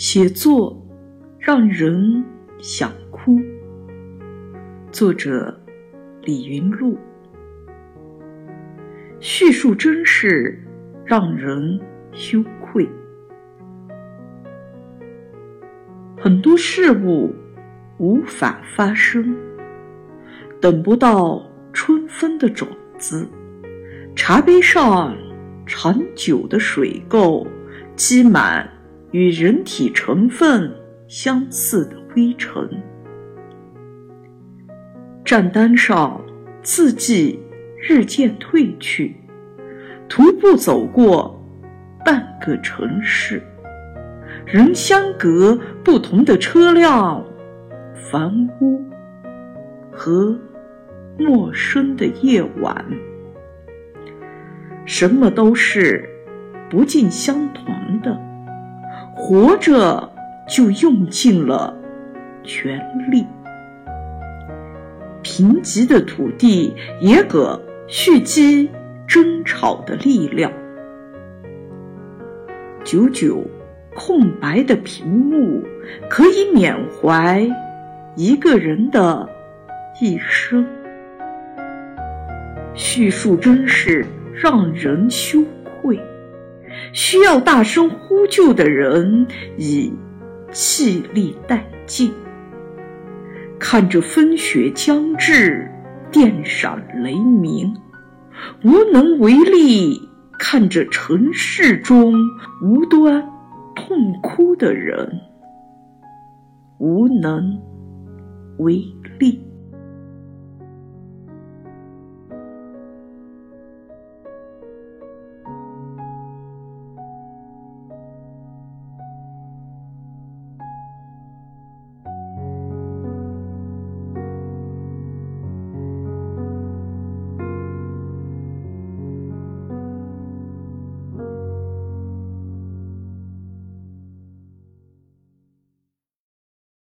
写作让人想哭。作者李云路。叙述真事让人羞愧。很多事物无法发生，等不到春分的种子，茶杯上长久的水垢积满。与人体成分相似的灰尘，账单上字迹日渐褪去。徒步走过半个城市，人相隔不同的车辆、房屋和陌生的夜晚，什么都是不尽相同的。活着就用尽了全力，贫瘠的土地也可蓄积争吵的力量。久久空白的屏幕可以缅怀一个人的一生。叙述真实让人羞愧。需要大声呼救的人已气力殆尽，看着风雪将至，电闪雷鸣，无能为力；看着城市中无端痛哭的人，无能为力。